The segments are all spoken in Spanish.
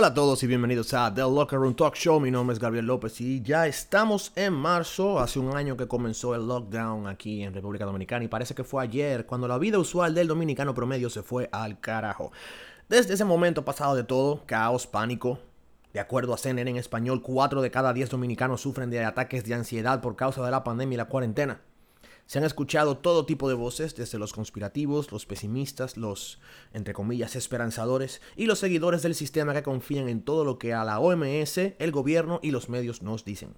Hola a todos y bienvenidos a The Locker Room Talk Show. Mi nombre es Gabriel López y ya estamos en marzo. Hace un año que comenzó el lockdown aquí en República Dominicana y parece que fue ayer cuando la vida usual del dominicano promedio se fue al carajo. Desde ese momento pasado de todo, caos, pánico. De acuerdo a CNN en español, 4 de cada 10 dominicanos sufren de ataques de ansiedad por causa de la pandemia y la cuarentena. Se han escuchado todo tipo de voces, desde los conspirativos, los pesimistas, los, entre comillas, esperanzadores y los seguidores del sistema que confían en todo lo que a la OMS, el gobierno y los medios nos dicen.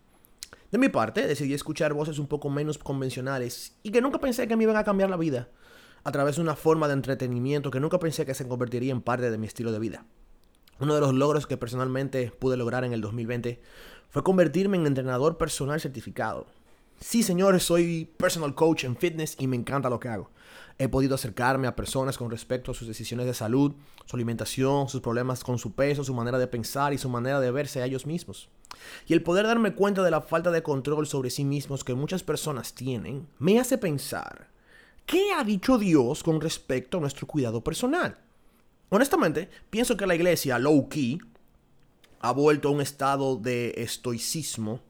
De mi parte, decidí escuchar voces un poco menos convencionales y que nunca pensé que me iban a cambiar la vida, a través de una forma de entretenimiento que nunca pensé que se convertiría en parte de mi estilo de vida. Uno de los logros que personalmente pude lograr en el 2020 fue convertirme en entrenador personal certificado. Sí, señores, soy personal coach en fitness y me encanta lo que hago. He podido acercarme a personas con respecto a sus decisiones de salud, su alimentación, sus problemas con su peso, su manera de pensar y su manera de verse a ellos mismos. Y el poder darme cuenta de la falta de control sobre sí mismos que muchas personas tienen, me hace pensar, ¿qué ha dicho Dios con respecto a nuestro cuidado personal? Honestamente, pienso que la iglesia, low key, ha vuelto a un estado de estoicismo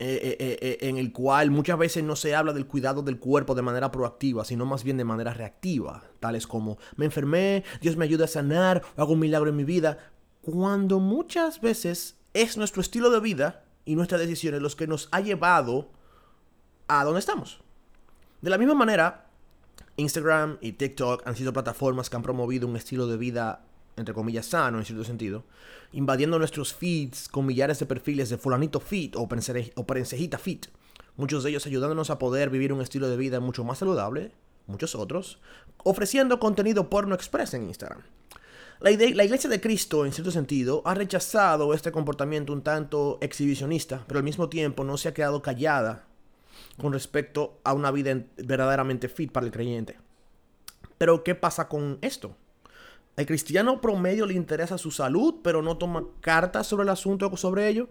eh, eh, eh, en el cual muchas veces no se habla del cuidado del cuerpo de manera proactiva, sino más bien de manera reactiva, tales como me enfermé, Dios me ayuda a sanar, hago un milagro en mi vida, cuando muchas veces es nuestro estilo de vida y nuestras decisiones los que nos ha llevado a donde estamos. De la misma manera, Instagram y TikTok han sido plataformas que han promovido un estilo de vida entre comillas, sano en cierto sentido, invadiendo nuestros feeds con millares de perfiles de fulanito fit o, perencejita fit, muchos de ellos ayudándonos a poder vivir un estilo de vida mucho más saludable, muchos otros, ofreciendo contenido porno express en Instagram. La, Iglesia de Cristo, en cierto sentido, ha rechazado este comportamiento un tanto exhibicionista, pero al mismo tiempo no se ha quedado callada con respecto a una vida verdaderamente fit para el creyente. Pero, ¿qué pasa con esto? El cristiano promedio le interesa su salud, pero no toma cartas sobre el asunto sobre ello.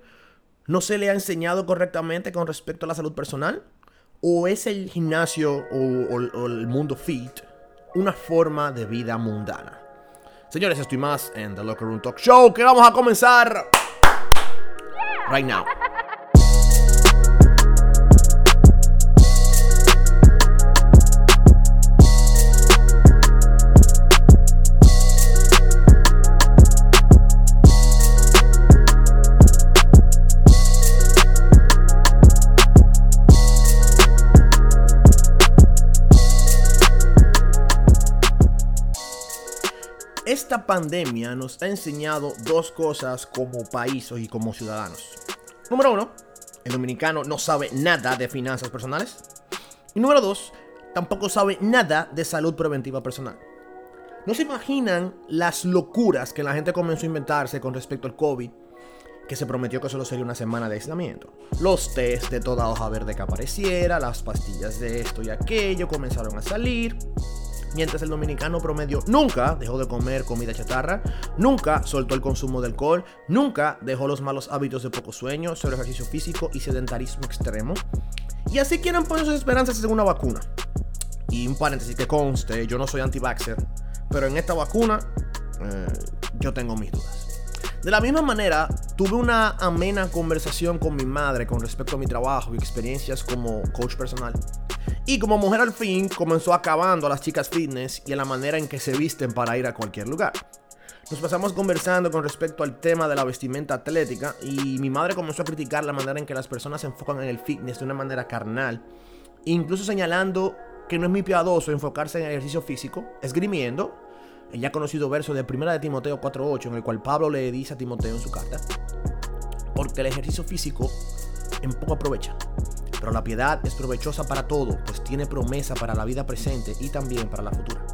¿No se le ha enseñado correctamente con respecto a la salud personal? ¿O es el gimnasio o, el mundo fit una forma de vida mundana? Señores, estoy más en The Locker Room Talk Show que vamos a comenzar right now. Esta pandemia nos ha enseñado dos cosas como país y como ciudadanos. Número uno, el dominicano no sabe nada de finanzas personales. Y número dos, tampoco sabe nada de salud preventiva personal. No se imaginan las locuras que la gente comenzó a inventarse con respecto al COVID, que se prometió que solo sería una semana de aislamiento. Los test de toda hoja verde que apareciera, las pastillas de esto y aquello comenzaron a salir mientras el dominicano promedio nunca dejó de comer comida chatarra, nunca soltó el consumo de alcohol, nunca dejó los malos hábitos de poco sueño, sobre ejercicio físico y sedentarismo extremo. Y así quieren poner sus esperanzas en una vacuna. Y un paréntesis que conste, yo no soy anti-vaxxer, pero en esta vacuna eh, yo tengo mis dudas. De la misma manera, tuve una amena conversación con mi madre con respecto a mi trabajo y experiencias como coach personal. Y como mujer al fin comenzó acabando a las chicas fitness y a la manera en que se visten para ir a cualquier lugar. Nos pasamos conversando con respecto al tema de la vestimenta atlética y mi madre comenzó a criticar la manera en que las personas se enfocan en el fitness de una manera carnal, incluso señalando que no es muy piadoso enfocarse en el ejercicio físico, esgrimiendo el ya conocido verso de 1 de Timoteo 4.8 en el cual Pablo le dice a Timoteo en su carta, porque el ejercicio físico en poco aprovecha, pero la piedad es provechosa para todo, pues tiene promesa para la vida presente y también para la futura.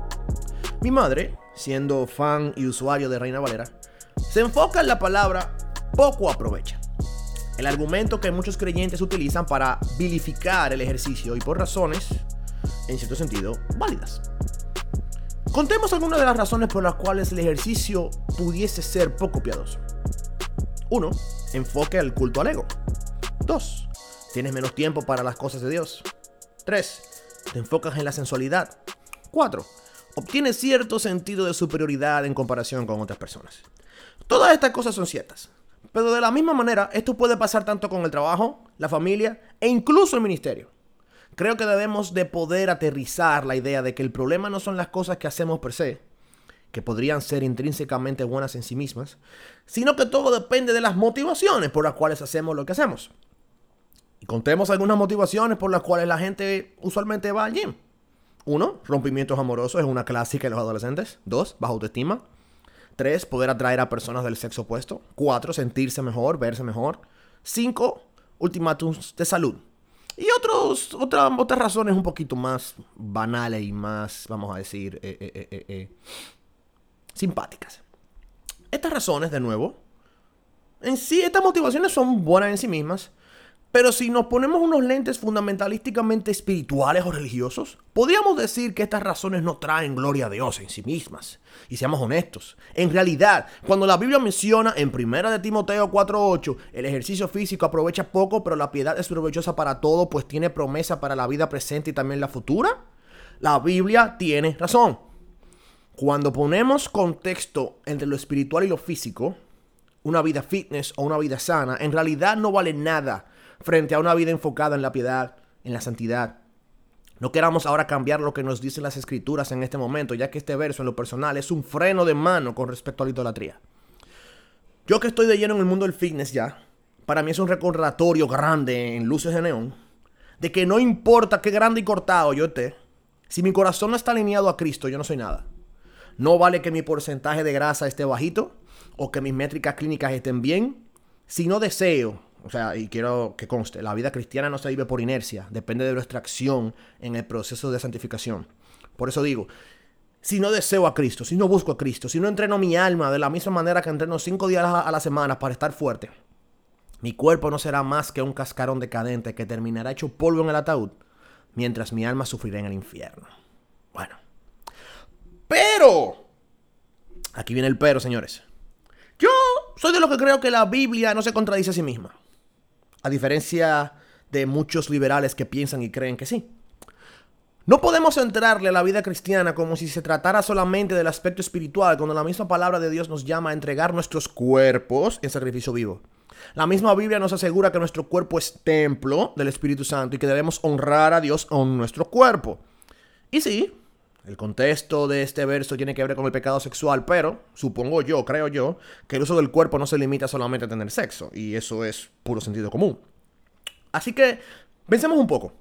Mi madre, siendo fan y usuario de Reina Valera, se enfoca en la palabra poco aprovecha. El argumento que muchos creyentes utilizan para vilificar el ejercicio y por razones, en cierto sentido, válidas. Contemos algunas de las razones por las cuales el ejercicio pudiese ser poco piadoso. 1. Enfoque al culto al ego. 2. Tienes menos tiempo para las cosas de Dios. 3. Te enfocas en la sensualidad. 4. Obtienes cierto sentido de superioridad en comparación con otras personas. Todas estas cosas son ciertas. Pero de la misma manera, esto puede pasar tanto con el trabajo, la familia e incluso el ministerio. Creo que debemos de poder aterrizar la idea de que el problema no son las cosas que hacemos per se, que podrían ser intrínsecamente buenas en sí mismas, sino que todo depende de las motivaciones por las cuales hacemos lo que hacemos. Contemos algunas motivaciones por las cuales la gente usualmente va al gym. Uno, rompimientos amorosos es una clásica de los adolescentes. Dos, baja autoestima. Tres, poder atraer a personas del sexo opuesto. Cuatro, sentirse mejor, verse mejor. Cinco, ultimátums de salud. Y otros, otras razones un poquito más banales y más, vamos a decir, eh, eh, eh, simpáticas. Estas razones, de nuevo, en sí, estas motivaciones son buenas en sí mismas, pero si nos ponemos unos lentes fundamentalísticamente espirituales o religiosos, podríamos decir que estas razones no traen gloria a Dios en sí mismas. Y seamos honestos, en realidad, cuando la Biblia menciona en 1 de Timoteo 4:8, el ejercicio físico aprovecha poco, pero la piedad es provechosa para todo, pues tiene promesa para la vida presente y también la futura, la Biblia tiene razón. Cuando ponemos contexto entre lo espiritual y lo físico, una vida fitness o una vida sana, en realidad no vale nada frente a una vida enfocada en la piedad, en la santidad. No queramos ahora cambiar lo que nos dicen las escrituras en este momento, ya que este verso en lo personal es un freno de mano con respecto a la idolatría. Yo que estoy de lleno en el mundo del fitness ya, para mí es un recordatorio grande en luces de neón, de que no importa qué grande y cortado yo esté, si mi corazón no está alineado a Cristo, yo no soy nada. No vale que mi porcentaje de grasa esté bajito o que mis métricas clínicas estén bien, si no deseo o sea, y quiero que conste, la vida cristiana no se vive por inercia, depende de nuestra acción en el proceso de santificación. Por eso digo, si no deseo a Cristo, si no busco a Cristo, si no entreno mi alma de la misma manera que entreno cinco días a la semana para estar fuerte, mi cuerpo no será más que un cascarón decadente que terminará hecho polvo en el ataúd, mientras mi alma sufrirá en el infierno. Bueno. Pero, aquí viene el pero, señores. Yo soy de los que creo que la Biblia no se contradice a sí misma. A diferencia de muchos liberales que piensan y creen que sí. No podemos entrarle a la vida cristiana como si se tratara solamente del aspecto espiritual, cuando la misma palabra de Dios nos llama a entregar nuestros cuerpos en sacrificio vivo. La misma Biblia nos asegura que nuestro cuerpo es templo del Espíritu Santo y que debemos honrar a Dios con nuestro cuerpo. Y sí, el contexto de este verso tiene que ver con el pecado sexual, pero supongo yo, creo yo, que el uso del cuerpo no se limita solamente a tener sexo, y eso es puro sentido común. Así que, pensemos un poco.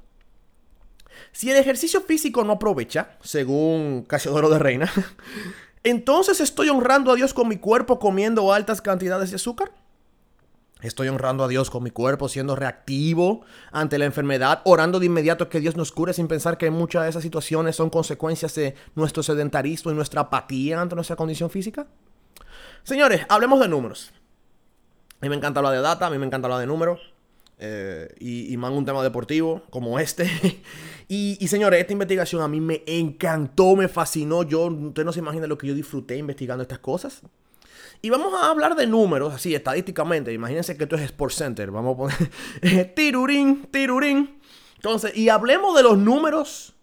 Si el ejercicio físico no aprovecha, según Casiodoro de Reina, entonces estoy honrando a Dios con mi cuerpo comiendo altas cantidades de azúcar. Estoy honrando a Dios con mi cuerpo, siendo reactivo ante la enfermedad, orando de inmediato que Dios nos cure sin pensar que muchas de esas situaciones son consecuencias de nuestro sedentarismo y nuestra apatía ante nuestra condición física. Señores, hablemos de números. A mí me encanta hablar de data, a mí me encanta hablar de números. Eh, y, más un tema deportivo como este. y, y, señores, esta investigación a mí me encantó, me fascinó. Yo, usted no se imagina lo que yo disfruté investigando estas cosas. Y vamos a hablar de números, así estadísticamente. Imagínense que esto es Sports Center. Vamos a poner tirurín, tirurín. Entonces, y hablemos de los números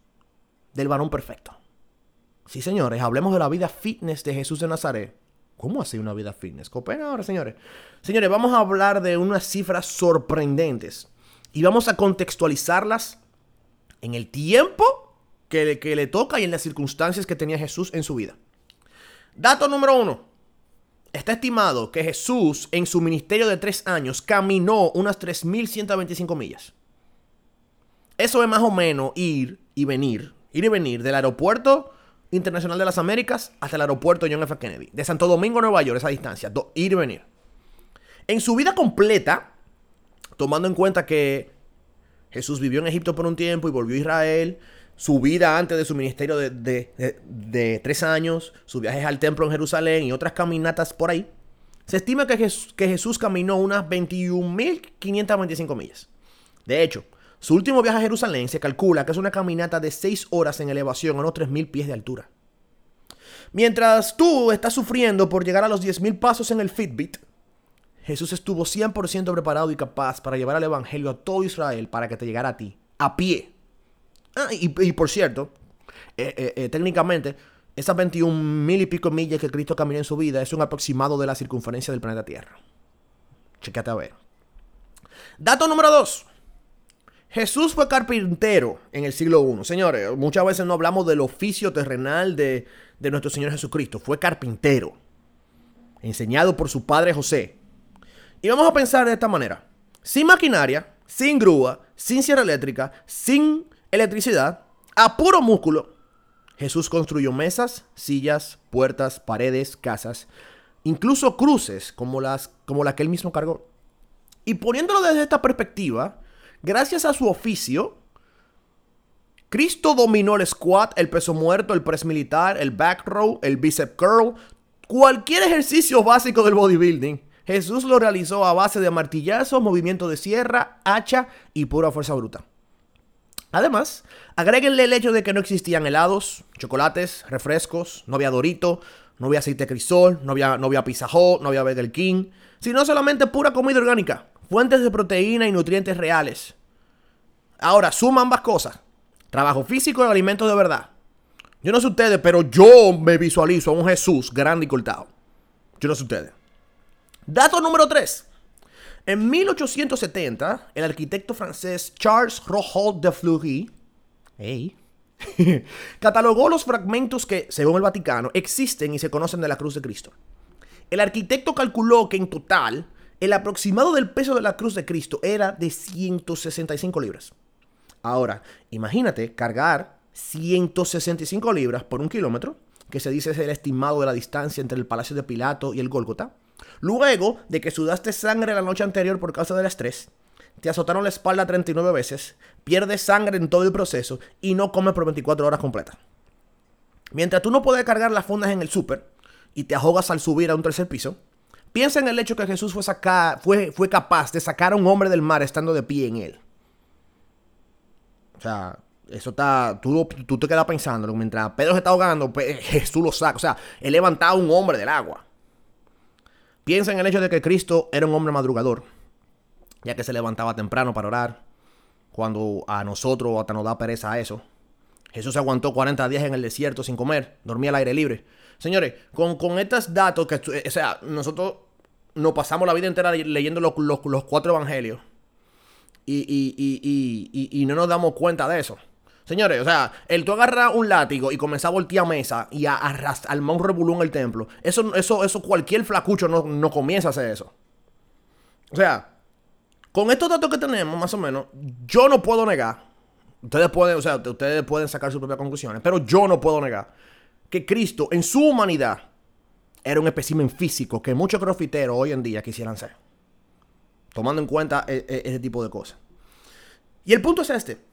del varón perfecto. Sí, señores, hablemos de la vida fitness de Jesús de Nazaret. ¿Cómo hace una vida fitness? Copen ahora, señores. Señores, vamos a hablar de unas cifras sorprendentes. Y vamos a contextualizarlas en el tiempo que que le toca y en las circunstancias que tenía Jesús en su vida. Dato número uno. Está estimado que Jesús en su ministerio de tres años caminó unas 3.125 millas. Eso es más o menos ir y venir, ir y venir del aeropuerto internacional de las Américas hasta el aeropuerto John F. Kennedy. De Santo Domingo a Nueva York, esa distancia, ir y venir. En su vida completa, tomando en cuenta que Jesús vivió en Egipto por un tiempo y volvió a Israel, su vida antes de su ministerio de, tres años, sus viajes al templo en Jerusalén y otras caminatas por ahí, se estima que, Jesús, que Jesús caminó unas 21.525 millas. De hecho, su último viaje a Jerusalén se calcula que es una caminata de 6 horas en elevación a unos 3.000 pies de altura. Mientras tú estás sufriendo por llegar a los 10.000 pasos en el Fitbit, Jesús estuvo 100% preparado y capaz para llevar el Evangelio a todo Israel para que te llegara a ti, a pie, Ah, y, por cierto, eh, eh, eh, técnicamente, esas 21 mil y pico millas que Cristo caminó en su vida es un aproximado de la circunferencia del planeta Tierra. Chequete a ver. Dato número 2. Jesús fue carpintero en el siglo I. Señores, muchas veces no hablamos del oficio terrenal de, de nuestro Señor Jesucristo. Fue carpintero. Enseñado por su padre José. Y vamos a pensar de esta manera. Sin maquinaria, sin grúa, sin sierra eléctrica, sin electricidad, a puro músculo, Jesús construyó mesas, sillas, puertas, paredes, casas, incluso cruces como las como la que él mismo cargó. Y poniéndolo desde esta perspectiva, Gracias a su oficio, Cristo dominó el squat, el peso muerto, el press militar, el back row, el bicep curl, cualquier ejercicio básico del bodybuilding. Jesús lo realizó a base de martillazos, movimiento de sierra, hacha y pura fuerza bruta. Además, agréguenle el hecho de que no existían helados, chocolates, refrescos, no había Dorito, no había aceite crisol, no había, no había Pizza no había Burger King, sino solamente pura comida orgánica, fuentes de proteína y nutrientes reales. Ahora, suma ambas cosas. Trabajo físico y alimentos de verdad. Yo no sé ustedes, pero yo me visualizo a un Jesús grande y cortado. Yo no sé ustedes. Dato número 3. En 1870, el arquitecto francés Charles Rohault de Fleury catalogó los fragmentos que, según el Vaticano, existen y se conocen de la cruz de Cristo. El arquitecto calculó que en total el aproximado del peso de la cruz de Cristo era de 165 libras. Ahora, imagínate cargar 165 libras por un kilómetro, que se dice es el estimado de la distancia entre el Palacio de Pilato y el Gólgota. Luego de que sudaste sangre la noche anterior por causa del estrés, te azotaron la espalda 39 veces, pierdes sangre en todo el proceso y no comes por 24 horas completas. Mientras tú no puedes cargar las fundas en el súper y te ahogas al subir a un tercer piso, Piensa en el hecho que Jesús fue, capaz de sacar a un hombre del mar estando de pie en él. O sea, eso está. Tú, tú te quedas pensando. Mientras Pedro se está ahogando, pues, Jesús lo saca. O sea, él levantaba a un hombre del agua. Piensa en el hecho de que Cristo era un hombre madrugador. Ya que se levantaba temprano para orar. Cuando a nosotros hasta nos da pereza a eso. Jesús aguantó 40 días en el desierto sin comer. Dormía al aire libre. Señores, con, estos datos que, o sea, nosotros nos pasamos la vida entera leyendo los, cuatro evangelios y, no nos damos cuenta de eso. Señores, o sea, el tú agarras un látigo y comenzar a voltear mesa y a arrastrar al un revolú en el templo, eso, eso, eso cualquier flacucho no, no comienza a hacer eso. O sea, con estos datos que tenemos, más o menos, yo no puedo negar. Ustedes pueden, o sea, ustedes pueden sacar sus propias conclusiones, pero yo no puedo negar que Cristo en su humanidad era un espécimen físico que muchos crofiteros hoy en día quisieran ser. Tomando en cuenta e, e, ese tipo de cosas. Y el punto es este.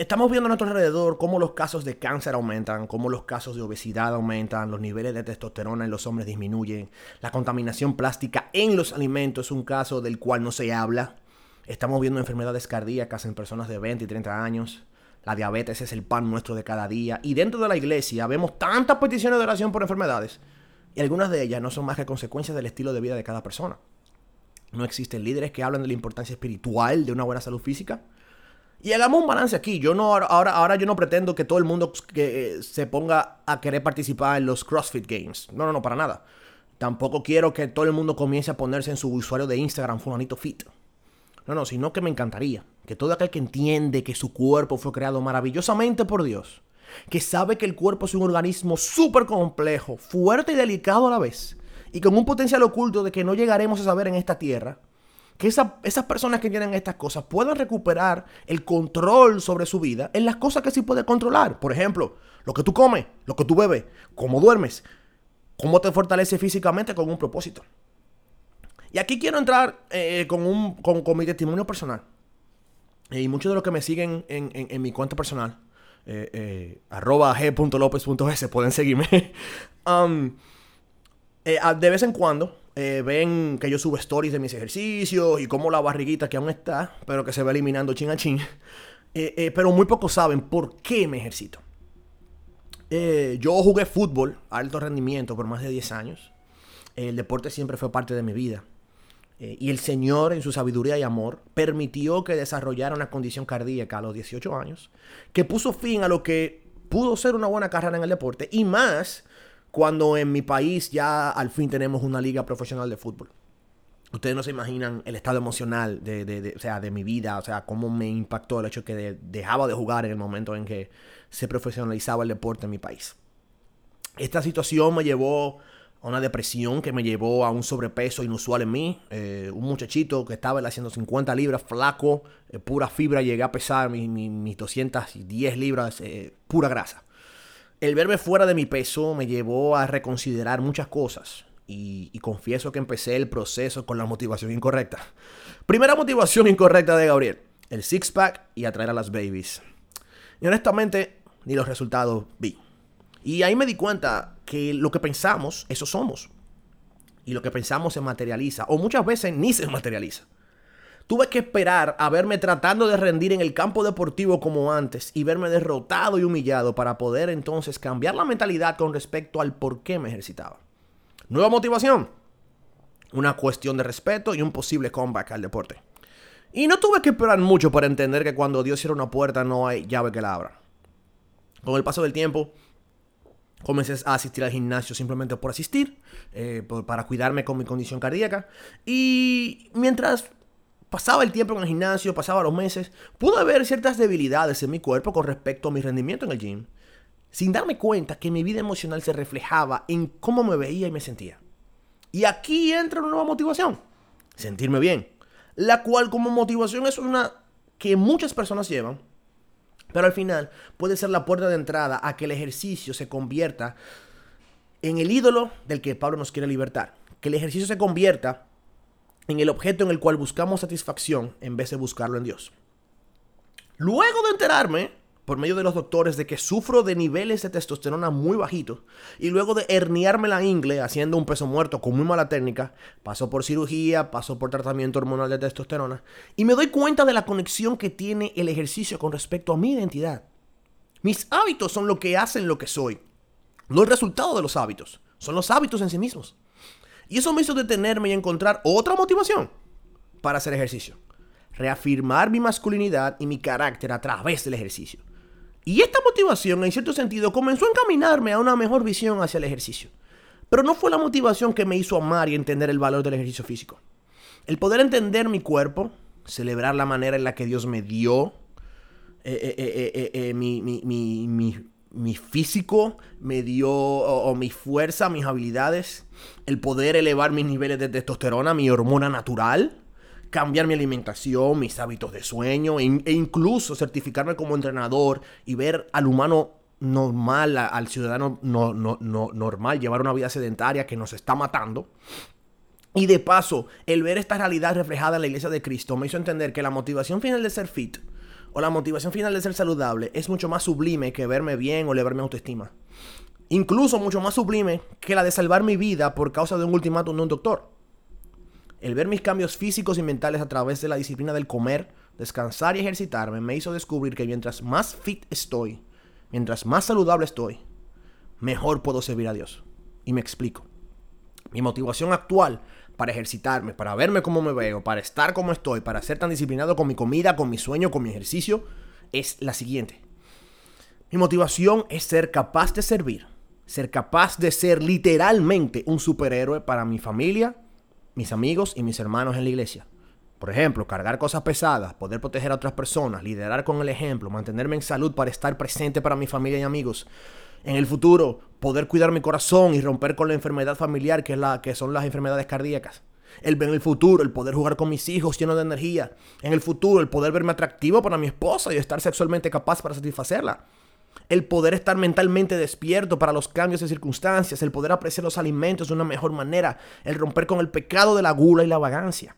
Estamos viendo a nuestro alrededor cómo los casos de cáncer aumentan, cómo los casos de obesidad aumentan, los niveles de testosterona en los hombres disminuyen, la contaminación plástica en los alimentos es un caso del cual no se habla. Estamos viendo enfermedades cardíacas en personas de 20 y 30 años. La diabetes es el pan nuestro de cada día. Y dentro de la iglesia vemos tantas peticiones de oración por enfermedades. Y algunas de ellas no son más que consecuencias del estilo de vida de cada persona. No existen líderes que hablen de la importancia espiritual de una buena salud física. Y hagamos un balance aquí. Yo no, ahora, ahora yo no pretendo que todo el mundo que, eh, se ponga a querer participar en los CrossFit Games. No, no, no, para nada. Tampoco quiero que todo el mundo comience a ponerse en su usuario de Instagram, Fulanito Fit. No, no, sino que me encantaría que todo aquel que entiende que su cuerpo fue creado maravillosamente por Dios, que sabe que el cuerpo es un organismo súper complejo, fuerte y delicado a la vez, y con un potencial oculto de que no llegaremos a saber en esta tierra, que esas personas que tienen estas cosas puedan recuperar el control sobre su vida en las cosas que sí puede controlar. Por ejemplo, lo que tú comes, lo que tú bebes, cómo duermes, cómo te fortalece físicamente con un propósito. Y aquí quiero entrar eh, con, un, con, mi testimonio personal. y muchos de los que me siguen en, mi cuenta personal, eh, eh, arroba g.lopez.es, pueden seguirme. Um, de vez en cuando ven que yo subo stories de mis ejercicios y como la barriguita que aún está, pero que se va eliminando chin a chin. pero muy pocos saben por qué me ejercito. yo jugué fútbol alto rendimiento por más de 10 años. El deporte siempre fue parte de mi vida. Eh, y el Señor, en su sabiduría y amor, permitió que desarrollara una condición cardíaca a los 18 años, que puso fin a lo que pudo ser una buena carrera en el deporte y más cuando en mi país ya al fin tenemos una liga profesional de fútbol. Ustedes no se imaginan el estado emocional de, o sea, de mi vida, o sea, cómo me impactó el hecho que dejaba de jugar en el momento en que se profesionalizaba el deporte en mi país. Esta situación me llevó a una depresión que me llevó a un sobrepeso inusual en mí. Eh, un muchachito que estaba haciendo 50 libras, flaco, eh, pura fibra, llegué a pesar mis, 210 libras, eh, pura grasa. El verme fuera de mi peso me llevó a reconsiderar muchas cosas. Y, confieso que empecé el proceso con la motivación incorrecta. Primera motivación incorrecta de Gabriel. El six-pack y atraer a las babies. Y honestamente, ni los resultados vi. Y ahí me di cuenta que lo que pensamos, eso somos. Y lo que pensamos se materializa. O muchas veces ni se materializa. Tuve que esperar a verme tratando de rendir en el campo deportivo como antes y verme derrotado y humillado para poder entonces cambiar la mentalidad con respecto al por qué me ejercitaba. Nueva motivación. Una cuestión de respeto y un posible comeback al deporte. Y no tuve que esperar mucho para entender que cuando Dios cierra una puerta no hay llave que la abra. Con el paso del tiempo, Comencé a asistir al gimnasio simplemente por asistir, eh, para cuidarme con mi condición cardíaca. Y mientras pasaba el tiempo en el gimnasio, pasaba los meses, pude ver ciertas debilidades en mi cuerpo con respecto a mi rendimiento en el gym, sin darme cuenta que mi vida emocional se reflejaba en cómo me veía y me sentía. Y aquí entra una nueva motivación, sentirme bien, la cual como motivación es una que muchas personas llevan pero al final puede ser la puerta de entrada a que el ejercicio se convierta en el ídolo del que Pablo nos quiere libertar. Que el ejercicio se convierta en el objeto en el cual buscamos satisfacción en vez de buscarlo en Dios. Luego de enterarme por medio de los doctores de que sufro de niveles de testosterona muy bajitos y luego de herniarme la ingle haciendo un peso muerto con muy mala técnica, paso por cirugía, paso por tratamiento hormonal de testosterona y me doy cuenta de la conexión que tiene el ejercicio con respecto a mi identidad. Mis hábitos son lo que hacen lo que soy, no el resultado de los hábitos, son los hábitos en sí mismos. Y eso me hizo detenerme y encontrar otra motivación para hacer ejercicio. Reafirmar mi masculinidad y mi carácter a través del ejercicio. Y esta motivación, en cierto sentido, comenzó a encaminarme a una mejor visión hacia el ejercicio. Pero no fue la motivación que me hizo amar y entender el valor del ejercicio físico. El poder entender mi cuerpo, celebrar la manera en la que Dios me dio, eh, eh, eh, mi, físico, me dio o, mi fuerza, mis habilidades, el poder elevar mis niveles de testosterona, mi hormona natural, cambiar mi alimentación, mis hábitos de sueño e, incluso certificarme como entrenador y ver al humano normal, al ciudadano no, no, normal, llevar una vida sedentaria que nos está matando. Y de paso, el ver esta realidad reflejada en la iglesia de Cristo me hizo entender que la motivación final de ser fit o la motivación final de ser saludable es mucho más sublime que verme bien o elevar mi autoestima. Incluso mucho más sublime que la de salvar mi vida por causa de un ultimátum de un doctor. El ver mis cambios físicos y mentales a través de la disciplina del comer, descansar y ejercitarme me hizo descubrir que mientras más fit estoy, mientras más saludable estoy, mejor puedo servir a Dios. Y me explico. Mi motivación actual para ejercitarme, para verme como me veo, para estar como estoy, para ser tan disciplinado con mi comida, con mi sueño, con mi ejercicio, es la siguiente. Mi motivación es ser capaz de servir, ser capaz de ser literalmente un superhéroe para mi familia, mis amigos y mis hermanos en la iglesia. Por ejemplo, cargar cosas pesadas, poder proteger a otras personas, liderar con el ejemplo, mantenerme en salud para estar presente para mi familia y amigos. En el futuro, poder cuidar mi corazón y romper con la enfermedad familiar que, es la, que son las enfermedades cardíacas. El, en el futuro, el poder jugar con mis hijos lleno de energía. En el futuro, el poder verme atractivo para mi esposa y estar sexualmente capaz para satisfacerla el poder estar mentalmente despierto para los cambios de circunstancias, el poder apreciar los alimentos de una mejor manera, el romper con el pecado de la gula y la vagancia.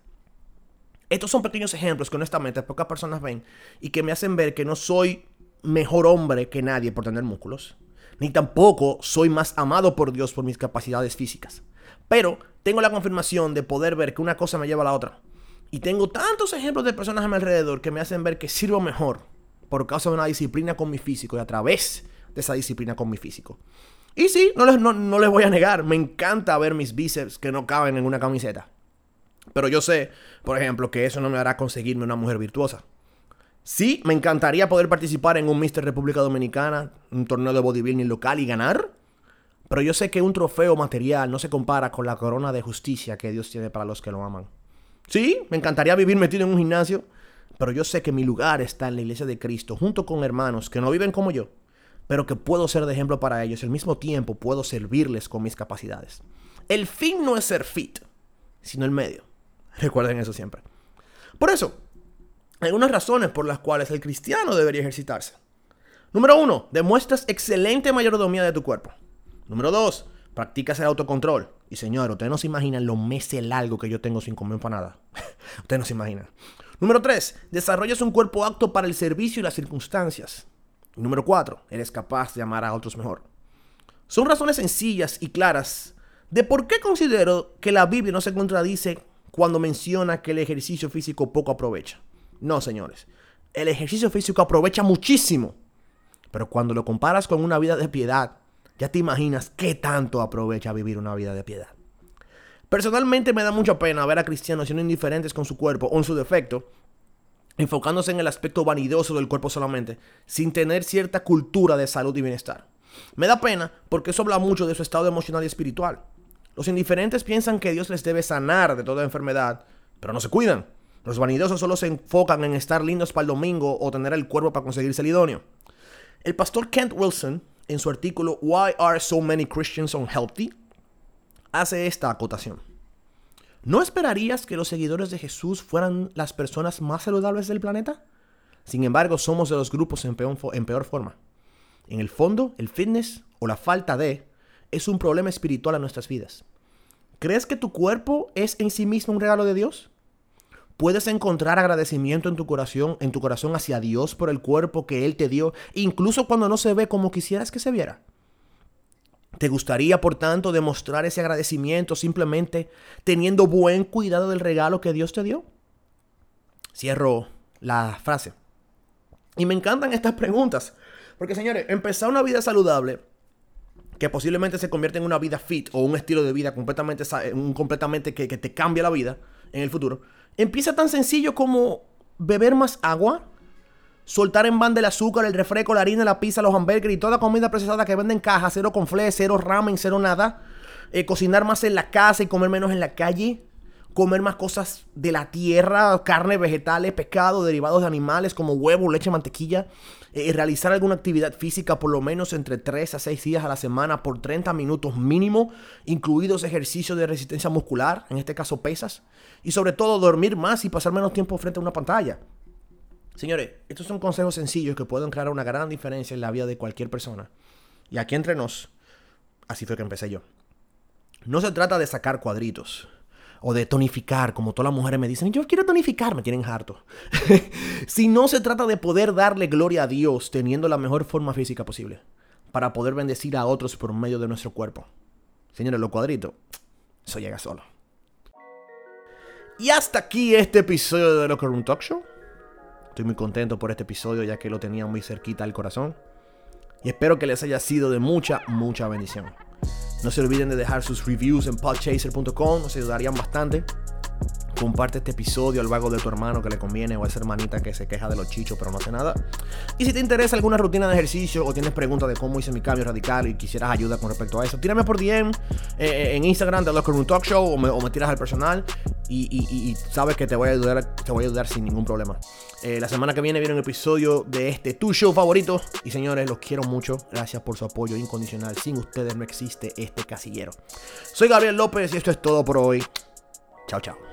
Estos son pequeños ejemplos que honestamente pocas personas ven y que me hacen ver que no soy mejor hombre que nadie por tener músculos, ni tampoco soy más amado por Dios por mis capacidades físicas. Pero tengo la confirmación de poder ver que una cosa me lleva a la otra. Y tengo tantos ejemplos de personas a mi alrededor que me hacen ver que sirvo mejor por causa de una disciplina con mi físico y a través de esa disciplina con mi físico. Y sí, no les, no, les voy a negar, me encanta ver mis bíceps que no caben en una camiseta. Pero yo sé, por ejemplo, que eso no me hará conseguirme una mujer virtuosa. Sí, me encantaría poder participar en un Mister República Dominicana, un torneo de bodybuilding local y ganar. Pero yo sé que un trofeo material no se compara con la corona de justicia que Dios tiene para los que lo aman. Sí, me encantaría vivir metido en un gimnasio, pero yo sé que mi lugar está en la iglesia de Cristo, junto con hermanos que no viven como yo, pero que puedo ser de ejemplo para ellos. Al mismo tiempo puedo servirles con mis capacidades. El fin no es ser fit, sino el medio. Recuerden eso siempre. Por eso, algunas razones por las cuales el cristiano debería ejercitarse. Número uno, demuestras excelente mayordomía de tu cuerpo. Número dos, practicas el autocontrol. Y señor, ustedes no se imaginan lo meses largo que yo tengo sin comer nada. ustedes no se imaginan. Número tres, desarrollas un cuerpo apto para el servicio y las circunstancias. número cuatro, eres capaz de amar a otros mejor. Son razones sencillas y claras de por qué considero que la Biblia no se contradice cuando menciona que el ejercicio físico poco aprovecha. No, señores. El ejercicio físico aprovecha muchísimo. Pero cuando lo comparas con una vida de piedad, ya te imaginas qué tanto aprovecha vivir una vida de piedad. Personalmente me da mucha pena ver a cristianos siendo indiferentes con su cuerpo o en su defecto, enfocándose en el aspecto vanidoso del cuerpo solamente, sin tener cierta cultura de salud y bienestar. Me da pena porque eso habla mucho de su estado emocional y espiritual. Los indiferentes piensan que Dios les debe sanar de toda enfermedad, pero no se cuidan. Los vanidosos solo se enfocan en estar lindos para el domingo o tener el cuerpo para conseguirse el idóneo. El pastor Kent Wilson, en su artículo Why Are So Many Christians Unhealthy, hace esta acotación. ¿No esperarías que los seguidores de Jesús fueran las personas más saludables del planeta? Sin embargo, somos de los grupos en peor, en peor forma. En el fondo, el fitness o la falta de es un problema espiritual en nuestras vidas. ¿Crees que tu cuerpo es en sí mismo un regalo de Dios? Puedes encontrar agradecimiento en tu corazón, en tu corazón hacia Dios por el cuerpo que Él te dio, incluso cuando no se ve como quisieras que se viera. ¿Te gustaría, por tanto, demostrar ese agradecimiento simplemente teniendo buen cuidado del regalo que Dios te dio? Cierro la frase. Y me encantan estas preguntas, porque señores, empezar una vida saludable que posiblemente se convierte en una vida fit o un estilo de vida completamente, un completamente que, que te cambia la vida en el futuro, empieza tan sencillo como beber más agua, soltar en banda el azúcar, el refresco, la harina, la pizza, los hamburgues y toda comida procesada que venden en caja, cero con fle, cero ramen, cero nada, eh, cocinar más en la casa y comer menos en la calle, comer más cosas de la tierra, carne, vegetales, pescado, derivados de animales como huevo, leche, mantequilla, eh, realizar alguna actividad física por lo menos entre 3 a 6 días a la semana por 30 minutos mínimo, incluidos ejercicios de resistencia muscular, en este caso pesas, y sobre todo dormir más y pasar menos tiempo frente a una pantalla. Señores, estos son consejos sencillos que pueden crear una gran diferencia en la vida de cualquier persona. Y aquí entre nos, así fue que empecé yo. No se trata de sacar cuadritos o de tonificar, como todas las mujeres me dicen, yo quiero tonificar, me tienen harto. si no se trata de poder darle gloria a Dios teniendo la mejor forma física posible, para poder bendecir a otros por medio de nuestro cuerpo. Señores, los cuadritos, eso llega solo. Y hasta aquí este episodio de Locker Room Talk Show. Estoy muy contento por este episodio ya que lo tenía muy cerquita al corazón. Y espero que les haya sido de mucha, mucha bendición. No se olviden de dejar sus reviews en podchaser.com, nos ayudarían bastante. Comparte este episodio al vago de tu hermano que le conviene o a esa hermanita que se queja de los chichos pero no hace nada. Y si te interesa alguna rutina de ejercicio o tienes preguntas de cómo hice mi cambio radical y quisieras ayuda con respecto a eso, tírame por DM eh, eh, en Instagram de Locker Room Talk Show o me, tiras al personal y, sabes que te voy a ayudar, te voy a ayudar sin ningún problema. Eh, la semana que viene viene un episodio de este tu show favorito. Y señores, los quiero mucho. Gracias por su apoyo incondicional. Sin ustedes no existe este casillero. Soy Gabriel López y esto es todo por hoy. Chao, chao.